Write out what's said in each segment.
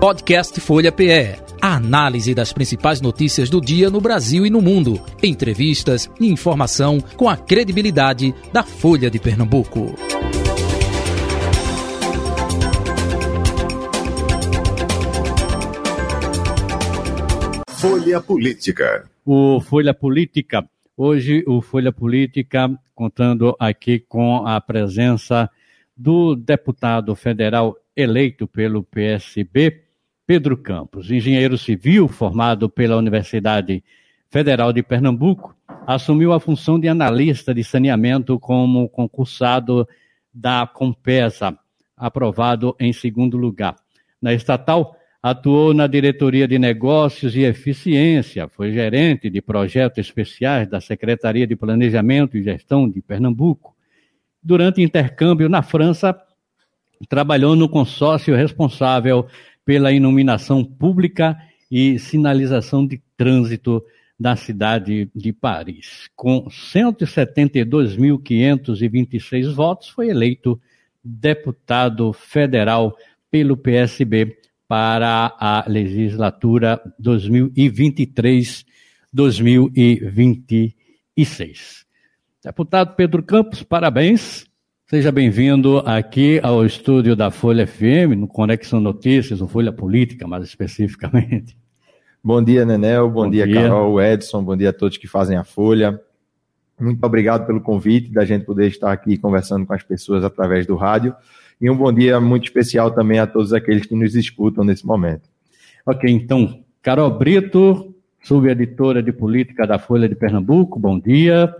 Podcast Folha PE. A análise das principais notícias do dia no Brasil e no mundo. Entrevistas e informação com a credibilidade da Folha de Pernambuco. Folha Política. O Folha Política. Hoje, o Folha Política contando aqui com a presença do deputado federal eleito pelo PSB, Pedro Campos, engenheiro civil formado pela Universidade Federal de Pernambuco, assumiu a função de analista de saneamento como concursado da Compesa, aprovado em segundo lugar. Na estatal, atuou na diretoria de negócios e eficiência, foi gerente de projetos especiais da Secretaria de Planejamento e Gestão de Pernambuco. Durante intercâmbio na França, trabalhou no consórcio responsável pela iluminação pública e sinalização de trânsito da cidade de Paris. Com 172.526 votos, foi eleito deputado federal pelo PSB para a legislatura 2023-2026. Deputado Pedro Campos, parabéns Seja bem-vindo aqui ao estúdio da Folha FM, no Conexão Notícias, ou Folha Política, mais especificamente. Bom dia, Nenel. Bom, bom dia, dia, Carol, Edson. Bom dia a todos que fazem a Folha. Muito obrigado pelo convite da gente poder estar aqui conversando com as pessoas através do rádio. E um bom dia muito especial também a todos aqueles que nos escutam nesse momento. Ok, então, Carol Brito, subeditora de política da Folha de Pernambuco, bom dia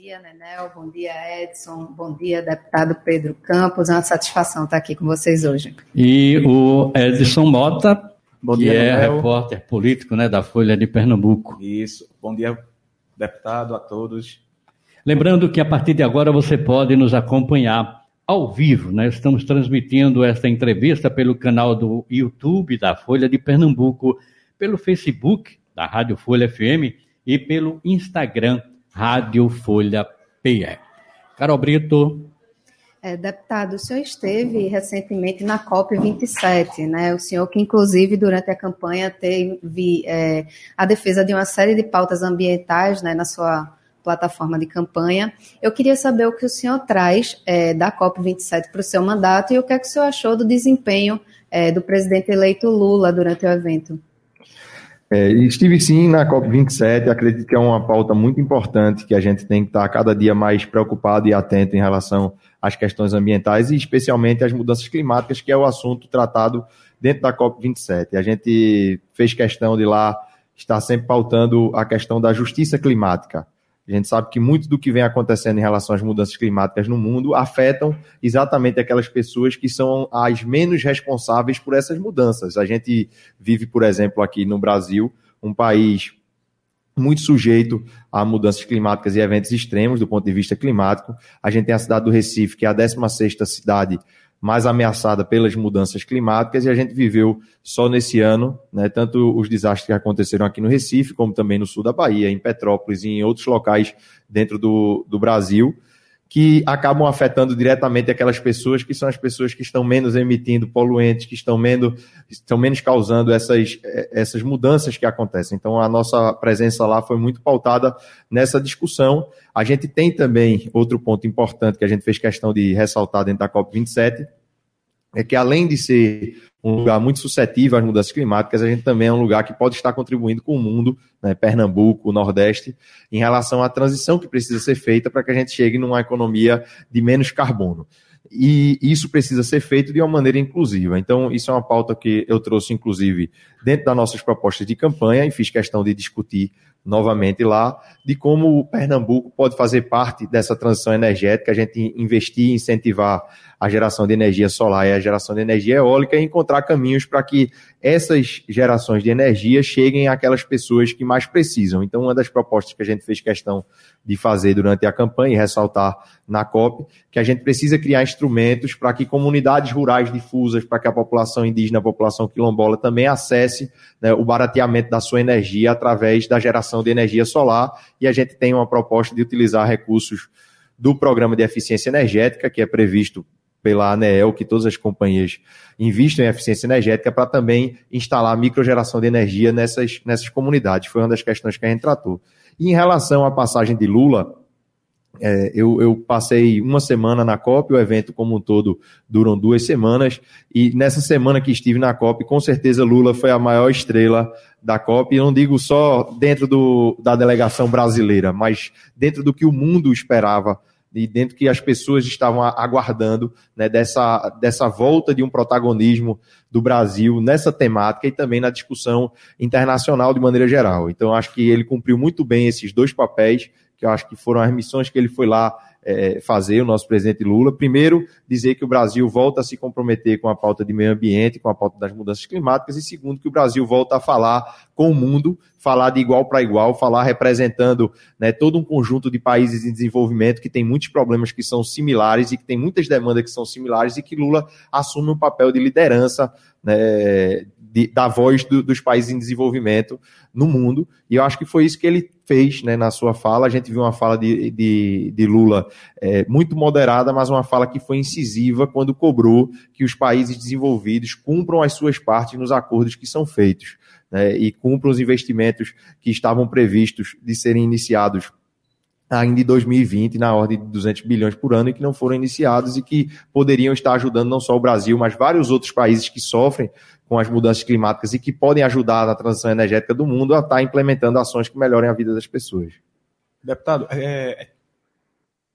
dia, Nenel. Bom dia, Edson. Bom dia, deputado Pedro Campos. É uma satisfação estar aqui com vocês hoje. E o Edson Mota, Bom que dia, é Nenel. repórter político né, da Folha de Pernambuco. Isso. Bom dia, deputado, a todos. Lembrando que a partir de agora você pode nos acompanhar ao vivo. Né? Estamos transmitindo esta entrevista pelo canal do YouTube da Folha de Pernambuco, pelo Facebook da Rádio Folha FM e pelo Instagram Rádio Folha PE. Carol Brito. É, deputado, o senhor esteve recentemente na COP27, né? O senhor que, inclusive, durante a campanha teve é, a defesa de uma série de pautas ambientais né, na sua plataforma de campanha. Eu queria saber o que o senhor traz é, da COP27 para o seu mandato e o que, é que o senhor achou do desempenho é, do presidente eleito Lula durante o evento. É, estive sim na COP27, acredito que é uma pauta muito importante que a gente tem que estar cada dia mais preocupado e atento em relação às questões ambientais e especialmente às mudanças climáticas, que é o assunto tratado dentro da COP27. A gente fez questão de lá estar sempre pautando a questão da justiça climática. A gente sabe que muito do que vem acontecendo em relação às mudanças climáticas no mundo afetam exatamente aquelas pessoas que são as menos responsáveis por essas mudanças. A gente vive, por exemplo, aqui no Brasil, um país muito sujeito a mudanças climáticas e eventos extremos do ponto de vista climático. A gente tem a cidade do Recife, que é a 16ª cidade mais ameaçada pelas mudanças climáticas, e a gente viveu só nesse ano, né, tanto os desastres que aconteceram aqui no Recife, como também no sul da Bahia, em Petrópolis e em outros locais dentro do, do Brasil, que acabam afetando diretamente aquelas pessoas que são as pessoas que estão menos emitindo poluentes, que estão menos, estão menos causando essas, essas mudanças que acontecem. Então, a nossa presença lá foi muito pautada nessa discussão. A gente tem também outro ponto importante que a gente fez questão de ressaltar dentro da COP27, é que além de ser um lugar muito suscetível às mudanças climáticas, a gente também é um lugar que pode estar contribuindo com o mundo, né, Pernambuco, Nordeste, em relação à transição que precisa ser feita para que a gente chegue numa economia de menos carbono. E isso precisa ser feito de uma maneira inclusiva. Então, isso é uma pauta que eu trouxe, inclusive, dentro das nossas propostas de campanha e fiz questão de discutir novamente lá, de como o Pernambuco pode fazer parte dessa transição energética, a gente investir, incentivar a geração de energia solar e a geração de energia eólica e encontrar caminhos para que essas gerações de energia cheguem àquelas pessoas que mais precisam. Então, uma das propostas que a gente fez questão de fazer durante a campanha e ressaltar na COP, que a gente precisa criar instrumentos para que comunidades rurais difusas, para que a população indígena, a população quilombola também acesse né, o barateamento da sua energia através da geração de energia solar. E a gente tem uma proposta de utilizar recursos do programa de eficiência energética, que é previsto pela ANEEL que todas as companhias investam em eficiência energética para também instalar microgeração de energia nessas, nessas comunidades. Foi uma das questões que a gente tratou. E em relação à passagem de Lula, é, eu, eu, passei uma semana na COP, o evento como um todo duram duas semanas, e nessa semana que estive na COP, com certeza Lula foi a maior estrela da COP, e não digo só dentro do, da delegação brasileira, mas dentro do que o mundo esperava e dentro que as pessoas estavam aguardando né, dessa, dessa volta de um protagonismo do Brasil nessa temática e também na discussão internacional de maneira geral. Então, acho que ele cumpriu muito bem esses dois papéis que eu acho que foram as missões que ele foi lá é, fazer, o nosso presidente Lula. Primeiro, dizer que o Brasil volta a se comprometer com a pauta de meio ambiente, com a pauta das mudanças climáticas, e segundo, que o Brasil volta a falar com o mundo, falar de igual para igual, falar representando né, todo um conjunto de países em desenvolvimento que tem muitos problemas que são similares e que tem muitas demandas que são similares e que Lula assume um papel de liderança né, de, da voz do, dos países em desenvolvimento no mundo. E eu acho que foi isso que ele fez né, na sua fala. A gente viu uma fala de, de, de Lula é, muito moderada, mas uma fala que foi incisiva quando cobrou que os países desenvolvidos cumpram as suas partes nos acordos que são feitos. Né, e cumpram os investimentos que estavam previstos de serem iniciados ainda em 2020, na ordem de 200 bilhões por ano, e que não foram iniciados e que poderiam estar ajudando não só o Brasil, mas vários outros países que sofrem com as mudanças climáticas e que podem ajudar na transição energética do mundo a estar implementando ações que melhorem a vida das pessoas. Deputado, é,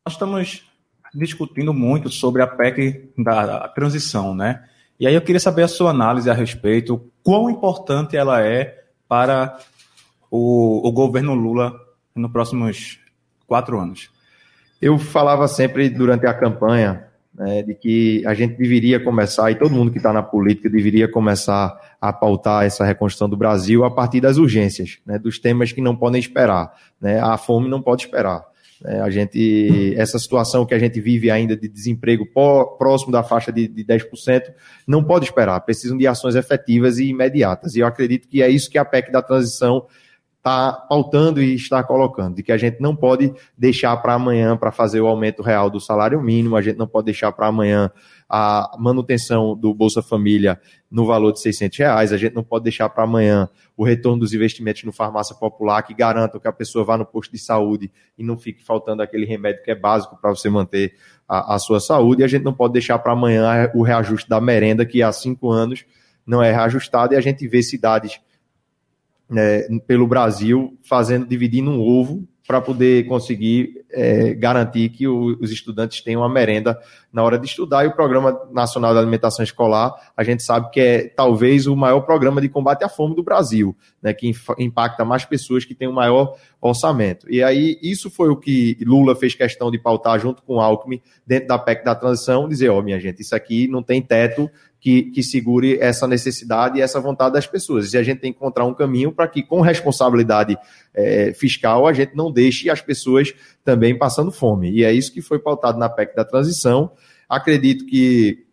nós estamos discutindo muito sobre a PEC da transição, né? E aí eu queria saber a sua análise a respeito, quão importante ela é para o, o governo Lula nos próximos quatro anos. Eu falava sempre durante a campanha né, de que a gente deveria começar, e todo mundo que está na política deveria começar a pautar essa reconstrução do Brasil a partir das urgências, né, dos temas que não podem esperar. Né, a fome não pode esperar. Né, a gente, essa situação que a gente vive ainda de desemprego próximo da faixa de, de 10%, não pode esperar. Precisam de ações efetivas e imediatas. E eu acredito que é isso que a PEC da transição está pautando e está colocando, de que a gente não pode deixar para amanhã para fazer o aumento real do salário mínimo, a gente não pode deixar para amanhã a manutenção do Bolsa Família no valor de 600 reais, a gente não pode deixar para amanhã o retorno dos investimentos no farmácia popular que garantam que a pessoa vá no posto de saúde e não fique faltando aquele remédio que é básico para você manter a, a, sua saúde, e a gente não pode deixar para amanhã o reajuste da merenda que há cinco anos não é reajustado e a gente vê cidades é, pelo Brasil, fazendo, dividindo um ovo para poder conseguir é, garantir que o, os estudantes tenham uma merenda na hora de estudar. E o Programa Nacional de Alimentação Escolar, a gente sabe que é talvez o maior programa de combate à fome do Brasil, né, que impacta mais pessoas que têm o um maior orçamento. E aí, isso foi o que Lula fez questão de pautar junto com o Alckmin, dentro da PEC da transição, dizer, ó, oh, minha gente, isso aqui não tem teto, que, que segure essa necessidade e essa vontade das pessoas. E a gente tem que encontrar um caminho para que, com responsabilidade é, fiscal, a gente não deixe as pessoas também passando fome. E é isso que foi pautado na PEC da transição. Acredito que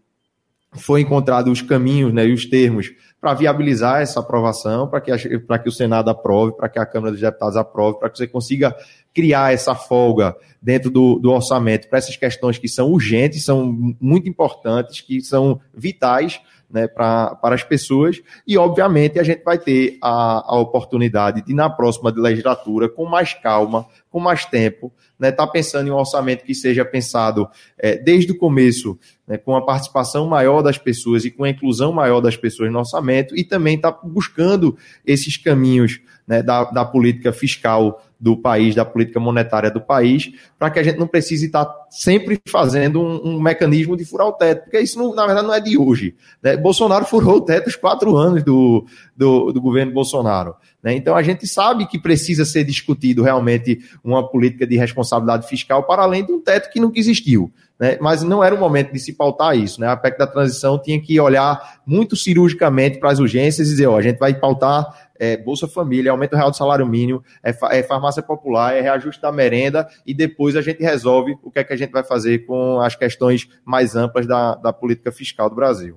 foi encontrado os caminhos né, e os termos para viabilizar essa aprovação, para que, que o Senado aprove, para que a Câmara dos Deputados aprove, para que você consiga criar essa folga dentro do, do orçamento para essas questões que são urgentes, são muito importantes, que são vitais né, para as pessoas. E, obviamente, a gente vai ter a, a oportunidade de, na próxima legislatura, com mais calma, com mais tempo, estar né, tá pensando em um orçamento que seja pensado é, desde o começo, né, com a participação maior das pessoas e com a inclusão maior das pessoas no orçamento, e também estar tá buscando esses caminhos né, da, da política fiscal do país, da política monetária do país, para que a gente não precise estar sempre fazendo um, um, mecanismo de furar o teto, porque isso, não, na verdade, não é de hoje. Né? Bolsonaro furou o teto os quatro anos do, do, do governo Bolsonaro. Né? Então, a gente sabe que precisa ser discutido realmente uma política de responsabilidade fiscal para além de um teto que nunca existiu. Né? Mas não era o momento de se pautar isso. Né? A PEC da transição tinha que olhar muito cirurgicamente para as urgências e dizer: ó, a gente vai pautar é, Bolsa Família, aumento real do salário mínimo, é, é, farmácia popular, é reajuste da merenda e depois a gente resolve o que é que a gente vai fazer com as questões mais amplas da, da política fiscal do Brasil.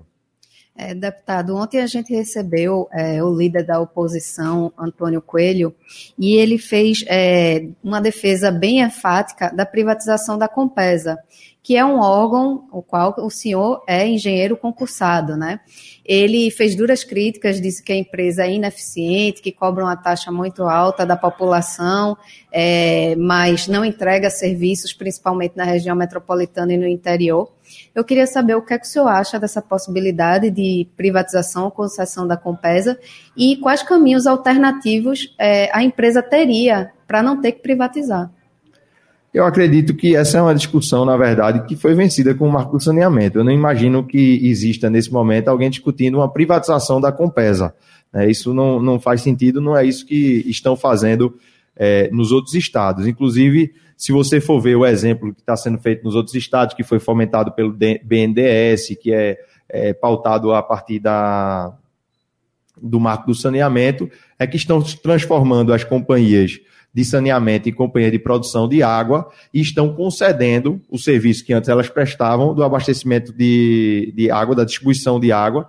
É, deputado, ontem a gente recebeu é, o líder da oposição, Antônio Coelho, e ele fez é, uma defesa bem enfática da privatização da Compesa, que é um órgão o qual o senhor é engenheiro concursado, né? Ele fez duras críticas, disse que a empresa é ineficiente, que cobra uma taxa muito alta da população, é, mas não entrega serviços, principalmente na região metropolitana e no interior. Eu queria saber o que, é que o senhor acha dessa possibilidade de privatização ou concessão da Compesa e quais caminhos alternativos é, a empresa teria para não ter que privatizar. Eu acredito que essa é uma discussão, na verdade, que foi vencida com o marco do saneamento. Eu não imagino que exista, nesse momento, alguém discutindo uma privatização da Compesa. É, isso não, não faz sentido, não é isso que estão fazendo é, nos outros estados. Inclusive, se você for ver o exemplo que está sendo feito nos outros estados, que foi fomentado pelo BNDES, que é, é pautado a partir da, do marco do saneamento, é que estão transformando as companhias de saneamento e companhia de produção de água e estão concedendo o serviço que antes elas prestavam do abastecimento de, de água, da distribuição de água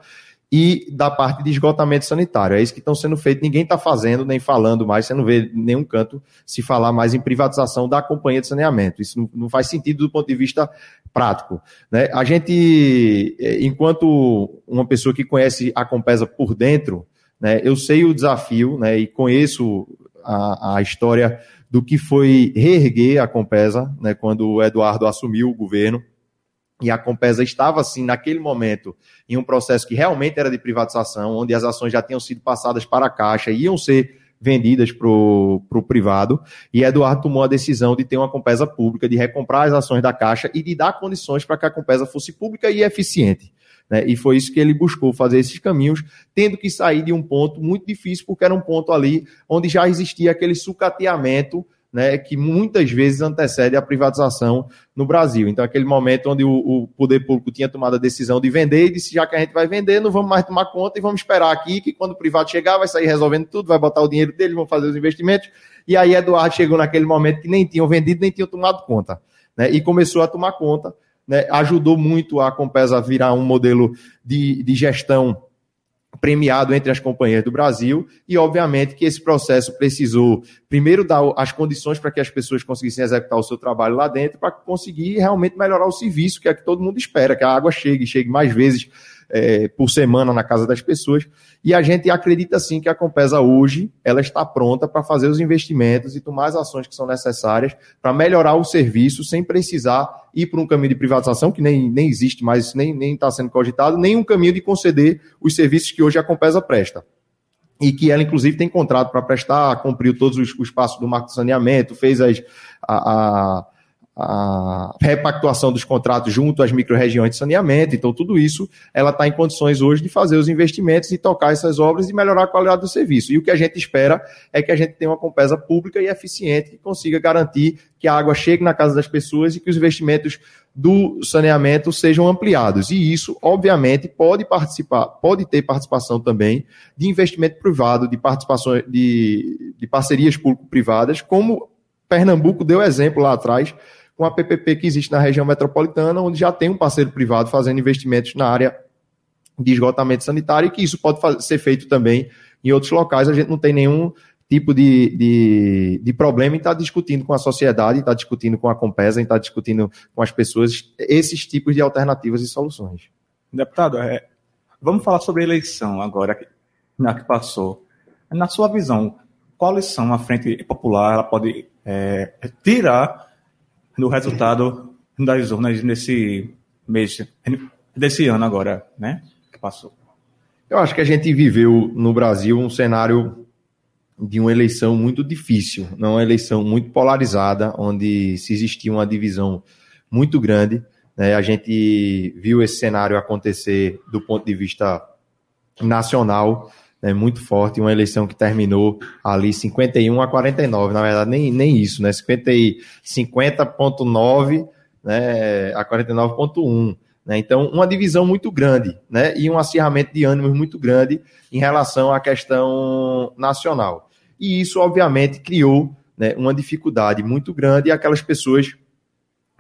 e da parte de esgotamento sanitário. É isso que estão sendo feito. Ninguém está fazendo nem falando mais. Você não vê nenhum canto se falar mais em privatização da companhia de saneamento. Isso não, faz sentido do ponto de vista prático. Né? A gente, eh, enquanto uma pessoa que conhece a Compesa por dentro, né, eu sei o desafio né, e conheço a, a história do que foi reerguer a Compesa, né, quando o Eduardo assumiu o governo, e a Compesa estava, assim, naquele momento, em um processo que realmente era de privatização, onde as ações já tinham sido passadas para a Caixa e iam ser vendidas para o privado, e Eduardo tomou a decisão de ter uma Compesa pública, de recomprar as ações da Caixa e de dar condições para que a Compesa fosse pública e eficiente. Né? E foi isso que ele buscou fazer esses caminhos, tendo que sair de um ponto muito difícil, porque era um ponto ali onde já existia aquele sucateamento né, que muitas vezes antecede a privatização no Brasil. Então, aquele momento onde o, o, poder público tinha tomado a decisão de vender e disse: já que a gente vai vender, não vamos mais tomar conta e vamos esperar aqui que quando o privado chegar, vai sair resolvendo tudo, vai botar o dinheiro dele, vão fazer os investimentos. E aí, Eduardo chegou naquele momento que nem tinham vendido, nem tinham tomado conta. Né, e começou a tomar conta né, ajudou muito a Compesa virar um modelo de, de gestão premiado entre as companhias do Brasil e, obviamente, que esse processo precisou, primeiro, dar as condições para que as pessoas conseguissem executar o seu trabalho lá dentro, para conseguir realmente melhorar o serviço, que é que todo mundo espera, que a água chegue, chegue mais vezes é, por semana na casa das pessoas. E a gente acredita sim que a Compesa hoje ela está pronta para fazer os investimentos e tomar as ações que são necessárias para melhorar o serviço sem precisar ir por um caminho de privatização, que nem, nem existe mais, nem está sendo cogitado, nem um caminho de conceder os serviços que hoje a Compesa presta e que ela, inclusive, tem contrato para prestar, cumpriu todos os, os passos do marco de saneamento, fez as, a, a a repactuação dos contratos junto às micro-regiões de saneamento. Então, tudo isso, ela está em condições hoje de fazer os investimentos e tocar essas obras e melhorar a qualidade do serviço. E o que a gente espera é que a gente tenha uma compesa pública e eficiente que consiga garantir que a água chegue na casa das pessoas e que os investimentos do saneamento sejam ampliados. E isso, obviamente, pode participar, pode ter participação também de investimento privado, de participações de, de parcerias público-privadas, como Pernambuco deu exemplo lá atrás com a PPP que existe na região metropolitana, onde já tem um parceiro privado fazendo investimentos na área de esgotamento sanitário e que isso pode fazer, ser feito também em outros locais. A gente não tem nenhum tipo de, de, de problema em estar discutindo com a sociedade, estar discutindo com a Compesa, estar discutindo com as pessoas esses tipos de alternativas e soluções. Deputado, é, vamos falar sobre a eleição agora, na que passou. Na sua visão, qual lição a Frente Popular ela pode é, tirar no resultado das urnas nesse mês, desse ano agora, né? Que passou. Eu acho que a gente viveu no Brasil um cenário de uma eleição muito difícil, não uma eleição muito polarizada, onde se existia uma divisão muito grande. Né? A gente viu esse cenário acontecer do ponto de vista nacional, né, muito forte, uma eleição que terminou ali 51 a 49, na verdade nem, nem isso, né, 50.9 né, a 49.1. Né, então, uma divisão muito grande né, e um acirramento de ânimos muito grande em relação à questão nacional. E isso, obviamente, criou né, uma dificuldade muito grande e aquelas pessoas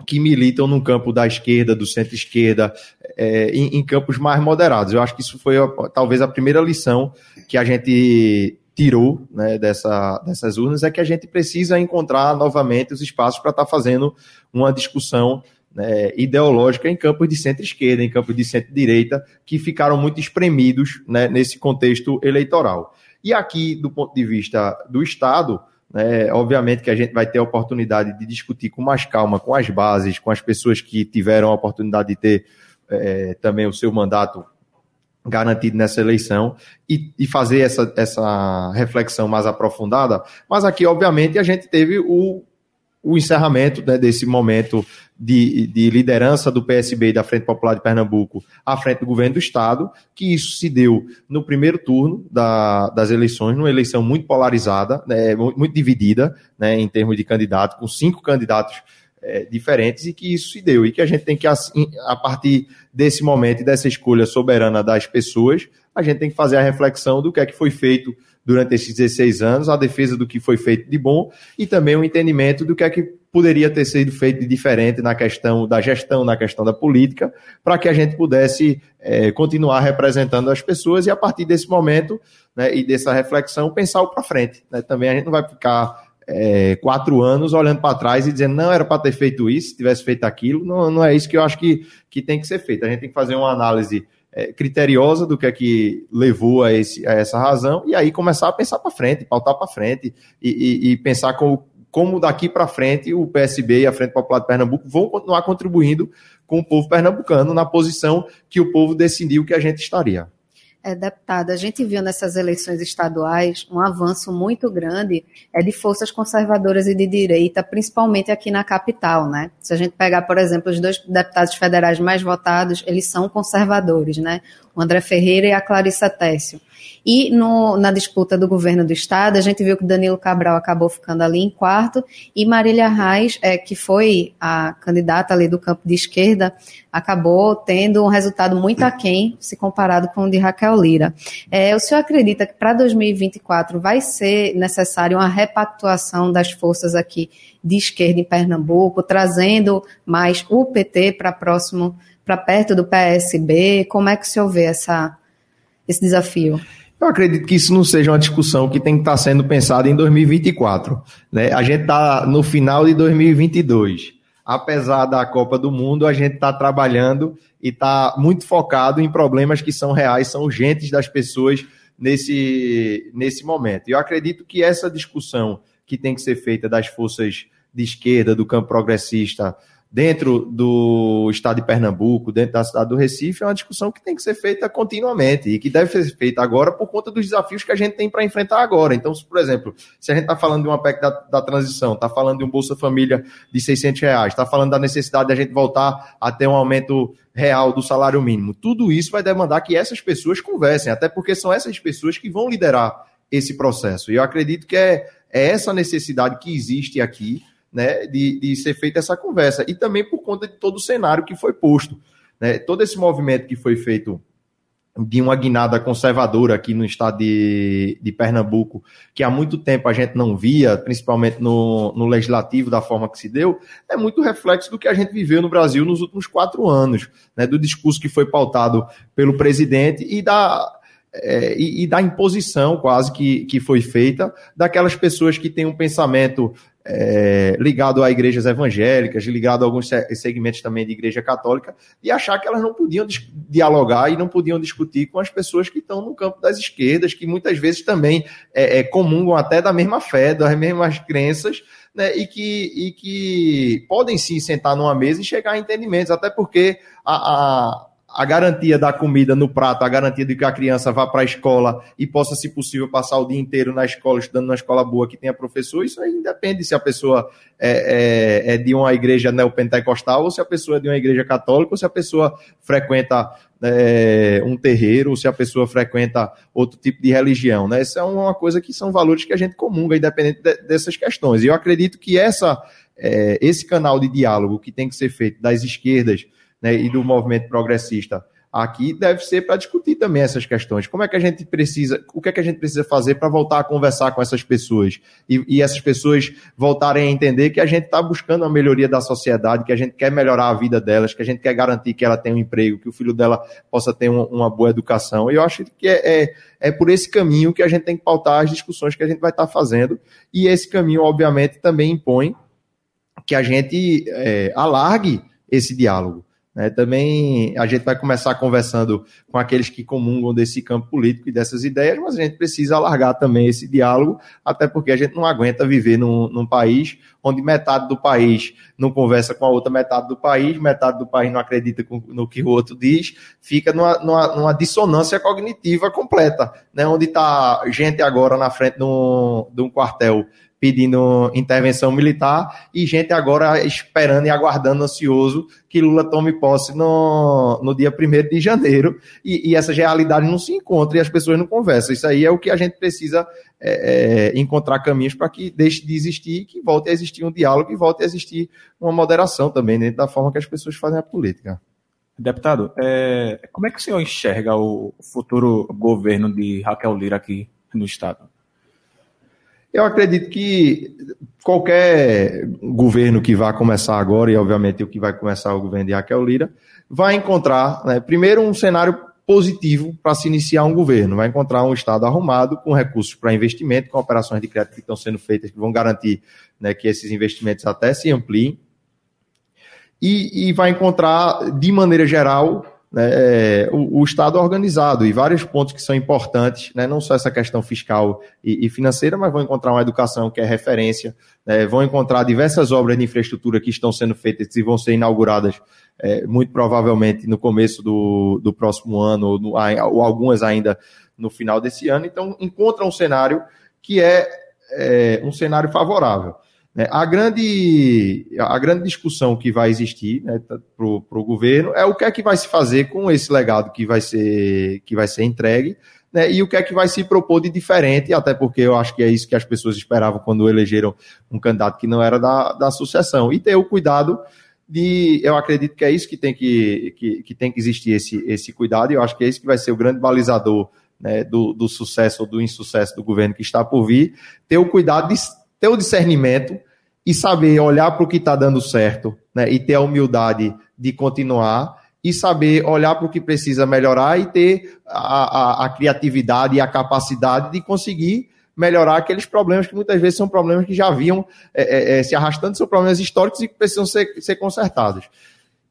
que militam no campo da esquerda, do centro-esquerda, é, em, em, campos mais moderados. Eu acho que isso foi talvez a primeira lição que a gente tirou né, dessa, dessas urnas, é que a gente precisa encontrar novamente os espaços para estar tá fazendo uma discussão né, ideológica em campos de centro-esquerda, em campos de centro-direita, que ficaram muito espremidos né, nesse contexto eleitoral. E aqui, do ponto de vista do Estado, né, obviamente que a gente vai ter a oportunidade de discutir com mais calma, com as bases, com as pessoas que tiveram a oportunidade de ter é, também o seu mandato garantido nessa eleição e, e, fazer essa, essa reflexão mais aprofundada. Mas aqui, obviamente, a gente teve o, o encerramento né, desse momento de, de, liderança do PSB e da Frente Popular de Pernambuco à frente do governo do Estado, que isso se deu no primeiro turno da, das eleições, numa eleição muito polarizada, né, muito, dividida né, em termos de candidatos, com cinco candidatos é, diferentes e que isso se deu. E que a gente tem que, assim, a partir desse momento e dessa escolha soberana das pessoas, a gente tem que fazer a reflexão do que é que foi feito durante esses 16 anos, a defesa do que foi feito de bom e também o entendimento do que é que poderia ter sido feito de diferente na questão da gestão, na questão da política, para que a gente pudesse é, continuar representando as pessoas e a partir desse momento né, e dessa reflexão pensar o para frente. Né? Também a gente não vai ficar é, quatro anos olhando para trás e dizendo não era para ter feito isso, se tivesse feito aquilo. Não, não é isso que eu acho que, que tem que ser feito. A gente tem que fazer uma análise é, criteriosa do que é que levou a, esse, a essa razão e aí começar a pensar para frente, pautar para frente e, e, e, pensar como, como daqui para frente o PSB e a Frente Popular de Pernambuco vão continuar contribuindo com o povo pernambucano na posição que o povo decidiu que a gente estaria. É, deputada, a gente viu nessas eleições estaduais um avanço muito grande é, de forças conservadoras e de direita, principalmente aqui na capital, né? Se a gente pegar, por exemplo, os dois deputados federais mais votados, eles são conservadores, né? O André Ferreira e a Clarissa Tessio. E no, na disputa do governo do estado, a gente viu que Danilo Cabral acabou ficando ali em quarto e Marília Reis, é, que foi a candidata ali do campo de esquerda, acabou tendo um resultado muito aquém se comparado com o de Raquel Lira. É, o senhor acredita que para 2024 vai ser necessário uma repactuação das forças aqui de esquerda em Pernambuco, trazendo mais o PT para próximo, para perto do PSB? Como é que o senhor vê essa, esse desafio? Eu acredito que isso não seja uma discussão que tem que estar sendo pensada em 2024. Né? A gente está no final de 2022. Apesar da Copa do Mundo, a gente está trabalhando e está muito focado em problemas que são reais, são urgentes das pessoas nesse, nesse momento. Eu acredito que essa discussão que tem que ser feita das forças de esquerda, do campo progressista, dentro do estado de Pernambuco, dentro da cidade do Recife, é uma discussão que tem que ser feita continuamente e que deve ser feita agora por conta dos desafios que a gente tem para enfrentar agora. Então, se, por exemplo, se a gente está falando de uma PEC da, da transição, está falando de um Bolsa Família de 600 reais, está falando da necessidade de a gente voltar a ter um aumento real do salário mínimo, tudo isso vai demandar que essas pessoas conversem, até porque são essas pessoas que vão liderar esse processo. E eu acredito que é, é essa necessidade que existe aqui né, de, de ser feita essa conversa. E também por conta de todo o cenário que foi posto. Né? Todo esse movimento que foi feito de uma guinada conservadora aqui no estado de, de Pernambuco, que há muito tempo a gente não via, principalmente no, no legislativo, da forma que se deu, é muito reflexo do que a gente viveu no Brasil nos últimos quatro anos, né, do discurso que foi pautado pelo presidente e da, é, e, e, da imposição quase que, que foi feita daquelas pessoas que têm um pensamento é, ligado a igrejas evangélicas, ligado a alguns segmentos também de igreja católica, e achar que elas não podiam dialogar e não podiam discutir com as pessoas que estão no campo das esquerdas, que muitas vezes também é, é, comungam até da mesma fé, das mesmas crenças, né, e, que, e que podem sim sentar numa mesa e chegar a entendimentos, até porque a, a a garantia da comida no prato, a garantia de que a criança vá para a escola e possa, se possível, passar o dia inteiro na escola, estudando numa escola boa que tenha professor, isso aí independe se a pessoa é, é, é de uma igreja neopentecostal ou se a pessoa é de uma igreja católica ou se a pessoa frequenta é, um terreiro ou se a pessoa frequenta outro tipo de religião. Né? Isso é uma coisa que são valores que a gente comunga, independente de, dessas questões. E eu acredito que essa, é, esse canal de diálogo que tem que ser feito das esquerdas né, e do movimento progressista aqui deve ser para discutir também essas questões. Como é que a gente precisa, o que é que a gente precisa fazer para voltar a conversar com essas pessoas e, e essas pessoas voltarem a entender que a gente está buscando a melhoria da sociedade, que a gente quer melhorar a vida delas, que a gente quer garantir que ela tenha um emprego, que o filho dela possa ter um, uma boa educação. E eu acho que é, é, é, por esse caminho que a gente tem que pautar as discussões que a gente vai estar tá fazendo. E esse caminho, obviamente, também impõe que a gente é, alargue esse diálogo. Né? Também a gente vai começar conversando com aqueles que comungam desse campo político e dessas ideias, mas a gente precisa alargar também esse diálogo, até porque a gente não aguenta viver num, num país onde metade do país não conversa com a outra metade do país, metade do país não acredita no que o outro diz, fica numa, numa, numa dissonância cognitiva completa, né? onde está gente agora na frente de um, de um quartel pedindo intervenção militar e gente agora esperando e aguardando ansioso que Lula tome posse no, no dia 1 de janeiro e, e essa realidade não se encontra e as pessoas não conversam. Isso aí é o que a gente precisa é, é, encontrar caminhos para que deixe de existir, que volte a existir um diálogo e volte a existir uma moderação também dentro da forma que as pessoas fazem a política. Deputado, é, como é que o senhor enxerga o futuro governo de Raquel Lira aqui no Estado? Eu acredito que qualquer governo que vá começar agora, e obviamente o que vai começar o governo de Raquel Lira, vai encontrar, né, primeiro, um cenário positivo para se iniciar um governo. Vai encontrar um Estado arrumado, com recursos para investimento, com operações de crédito que estão sendo feitas, que vão garantir né, que esses investimentos até se ampliem. E, e vai encontrar, de maneira geral, né, é, o, o, Estado organizado e vários pontos que são importantes, né, não só essa questão fiscal e, e, financeira, mas vão encontrar uma educação que é referência, né, vão encontrar diversas obras de infraestrutura que estão sendo feitas e vão ser inauguradas é, muito provavelmente no começo do, do próximo ano, ou, no, ou algumas ainda no final desse ano. Então, encontra um cenário que é, é um cenário favorável. Né? A, grande, a grande discussão que vai existir né, para o governo é o que é que vai se fazer com esse legado que vai ser, que vai ser entregue né, e o que é que vai se propor de diferente, até porque eu acho que é isso que as pessoas esperavam quando elegeram um candidato que não era da, da sucessão. E ter o cuidado de. Eu acredito que é isso que tem que, que, que tem que existir esse, esse cuidado, e eu acho que é isso que vai ser o grande balizador né, do, do sucesso ou do insucesso do governo que está por vir, ter o cuidado de ter o discernimento e saber olhar para o que está dando certo né, e ter a humildade de continuar e saber olhar para o que precisa melhorar e ter a, a, a, criatividade e a capacidade de conseguir melhorar aqueles problemas que muitas vezes são problemas que já vinham é, é, é se arrastando, são problemas históricos e que precisam ser, ser consertados.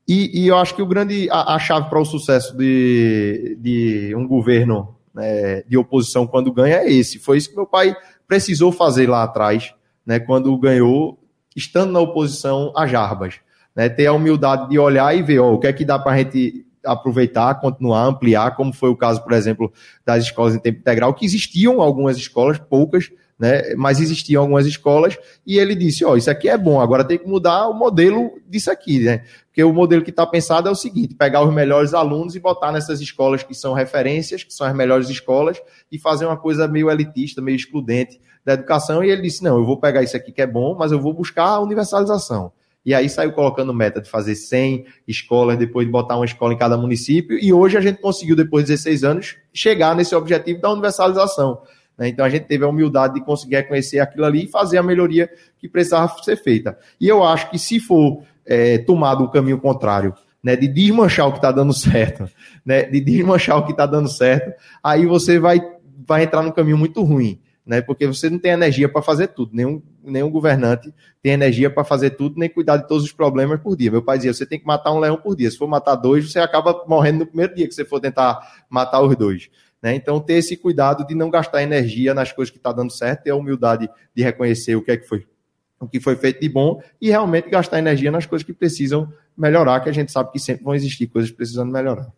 E, e eu acho que o grande, a, a chave para o sucesso de, de um governo né, de oposição quando ganha é esse. Foi isso que meu pai precisou fazer lá atrás, né, quando ganhou estando na oposição a Jarbas. Né? Ter a humildade de olhar e ver ó, o que é que dá para a gente aproveitar, continuar, ampliar, como foi o caso, por exemplo, das escolas em tempo integral, que existiam algumas escolas, poucas, né, mas existiam algumas escolas, e ele disse, ó, isso aqui é bom, agora tem que mudar o modelo disso aqui, né, porque o modelo que está pensado é o seguinte, pegar os melhores alunos e botar nessas escolas que são referências, que são as melhores escolas, e fazer uma coisa meio elitista, meio excludente da educação, e ele disse, não, eu vou pegar isso aqui que é bom, mas eu vou buscar a universalização. E aí saiu colocando meta de fazer 100 escolas, depois de botar uma escola em cada município, e hoje a gente conseguiu, depois de 16 anos, chegar nesse objetivo da universalização. Né? Então a gente teve a humildade de conseguir reconhecer aquilo ali e fazer a melhoria que precisava ser feita. E eu acho que se for é, tomado um caminho contrário, né, de desmanchar o que está dando certo, né, de desmanchar o que está dando certo, aí você vai, vai entrar num caminho muito ruim né? Porque você não tem energia para fazer tudo. Nenhum, nenhum governante tem energia para fazer tudo, nem cuidar de todos os problemas por dia. Meu pai dizia: você tem que matar um leão por dia. Se for matar dois, você acaba morrendo no primeiro dia que você for tentar matar os dois. Né? Então, ter esse cuidado de não gastar energia nas coisas que está dando certo, ter a humildade de reconhecer o que é que foi o que foi feito de bom e realmente gastar energia nas coisas que precisam melhorar, que a gente sabe que sempre vão existir coisas precisando melhorar.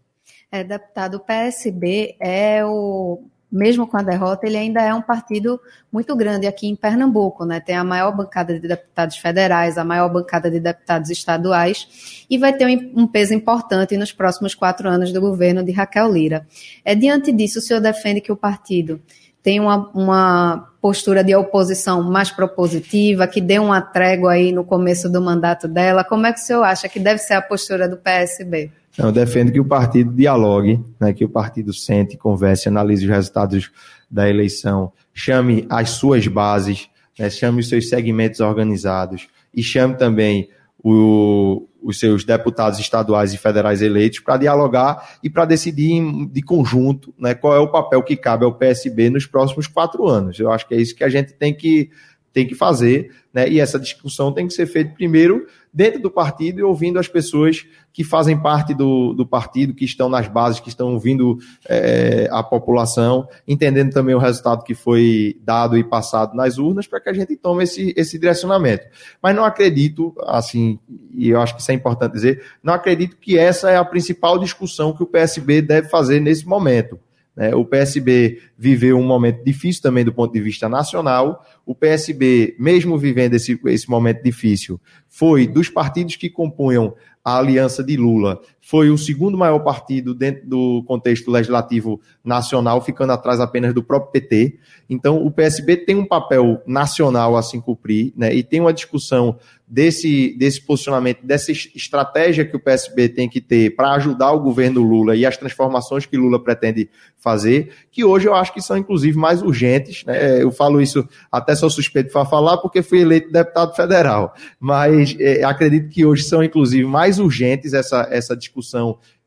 É, deputado, o PSB é o mesmo com a derrota, ele ainda é um partido muito grande aqui em Pernambuco, né? Tem a maior bancada de deputados federais, a maior bancada de deputados estaduais, e vai ter um peso importante nos próximos quatro anos do governo de Raquel Lira. É diante disso, o senhor defende que o partido tem uma, uma postura de oposição mais propositiva, que dê uma trégua aí no começo do mandato dela. Como é que o senhor acha que deve ser a postura do PSB? Eu defendo que o partido dialogue, né, que o partido sente, converse, analise os resultados da eleição, chame as suas bases, né, chame os seus segmentos organizados e chame também o, os seus deputados estaduais e federais eleitos para dialogar e para decidir de conjunto né, qual é o papel que cabe ao PSB nos próximos quatro anos. Eu acho que é isso que a gente tem que tem que fazer, né? E essa discussão tem que ser feita primeiro dentro do partido e ouvindo as pessoas que fazem parte do, do partido, que estão nas bases, que estão ouvindo é, a população, entendendo também o resultado que foi dado e passado nas urnas, para que a gente tome esse, esse direcionamento. Mas não acredito, assim, e eu acho que isso é importante dizer, não acredito que essa é a principal discussão que o PSB deve fazer nesse momento. Né? O PSB viveu um momento difícil também do ponto de vista nacional. O PSB, mesmo vivendo esse, esse momento difícil, foi dos partidos que compunham a aliança de Lula, foi o segundo maior partido dentro do contexto legislativo nacional, ficando atrás apenas do próprio PT. Então, o PSB tem um papel nacional a se cumprir, né, e tem uma discussão desse, desse posicionamento, dessa estratégia que o PSB tem que ter para ajudar o governo Lula e as transformações que Lula pretende fazer, que hoje eu acho que são, inclusive, mais urgentes. Né? Eu falo isso, até sou suspeito para falar, porque fui eleito deputado federal, mas é, acredito que hoje são, inclusive, mais urgentes essa, essa discussão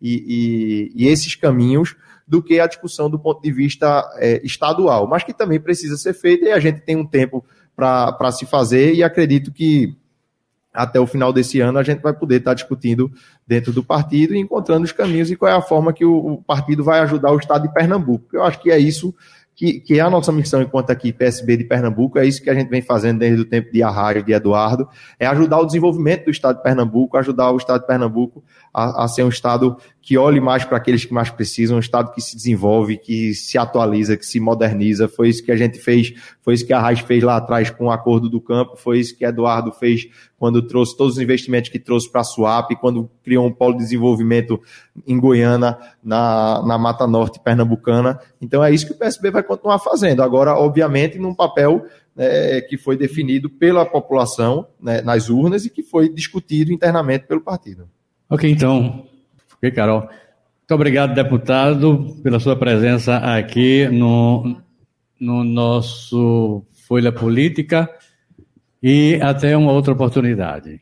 e, e, e esses caminhos do que a discussão do ponto de vista é, estadual, mas que também precisa ser feita e a gente tem um tempo para se fazer e acredito que até o final desse ano a gente vai poder estar discutindo dentro do partido e encontrando os caminhos e qual é a forma que o, o partido vai ajudar o estado de Pernambuco. Eu acho que é isso que, que é a nossa missão enquanto aqui PSB de Pernambuco, é isso que a gente vem fazendo desde o tempo de Arraio, de Eduardo, é ajudar o desenvolvimento do estado de Pernambuco, ajudar o estado de Pernambuco a, a ser um estado que olhe mais para aqueles que mais precisam, um estado que se desenvolve, que se atualiza, que se moderniza. Foi isso que a gente fez, foi isso que a Raiz fez lá atrás com o acordo do campo, foi isso que Eduardo fez quando trouxe todos os investimentos que trouxe para a SUAP, quando criou um polo de desenvolvimento em Goiânia, na, na Mata Norte pernambucana. Então é isso que o PSB vai continuar fazendo. Agora, obviamente, num papel né, que foi definido pela população né, nas urnas e que foi discutido internamente pelo partido. Ok, então. Ok, Carol. Muito obrigado, deputado, pela sua presença aqui no, no nosso Folha Política e até uma outra oportunidade.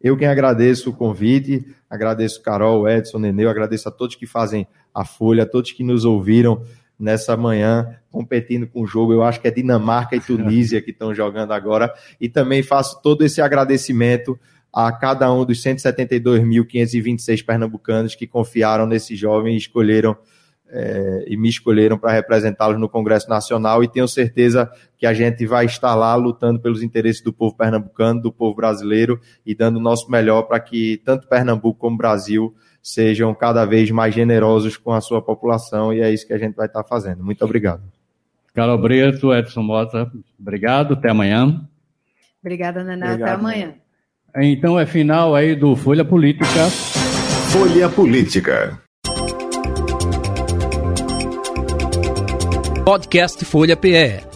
Eu quem agradeço o convite, agradeço Carol, Edson, Neneu, agradeço a todos que fazem a Folha, a todos que nos ouviram nessa manhã competindo com o jogo. Eu acho que é Dinamarca e Tunísia que estão jogando agora. E também faço todo esse agradecimento a cada um dos 172.526 pernambucanos que confiaram nesse jovem e escolheram é, e me escolheram para representá-los no Congresso Nacional e tenho certeza que a gente vai estar lá lutando pelos interesses do povo pernambucano, do povo brasileiro e dando o nosso melhor para que tanto Pernambuco como Brasil sejam cada vez mais generosos com a sua população e é isso que a gente vai estar fazendo. Muito obrigado. Carol Brito, Edson Mota, obrigado, até amanhã. Obrigada, Naná, até amanhã. Então é final aí do Folha Política. Folha Política. Podcast Folha PE.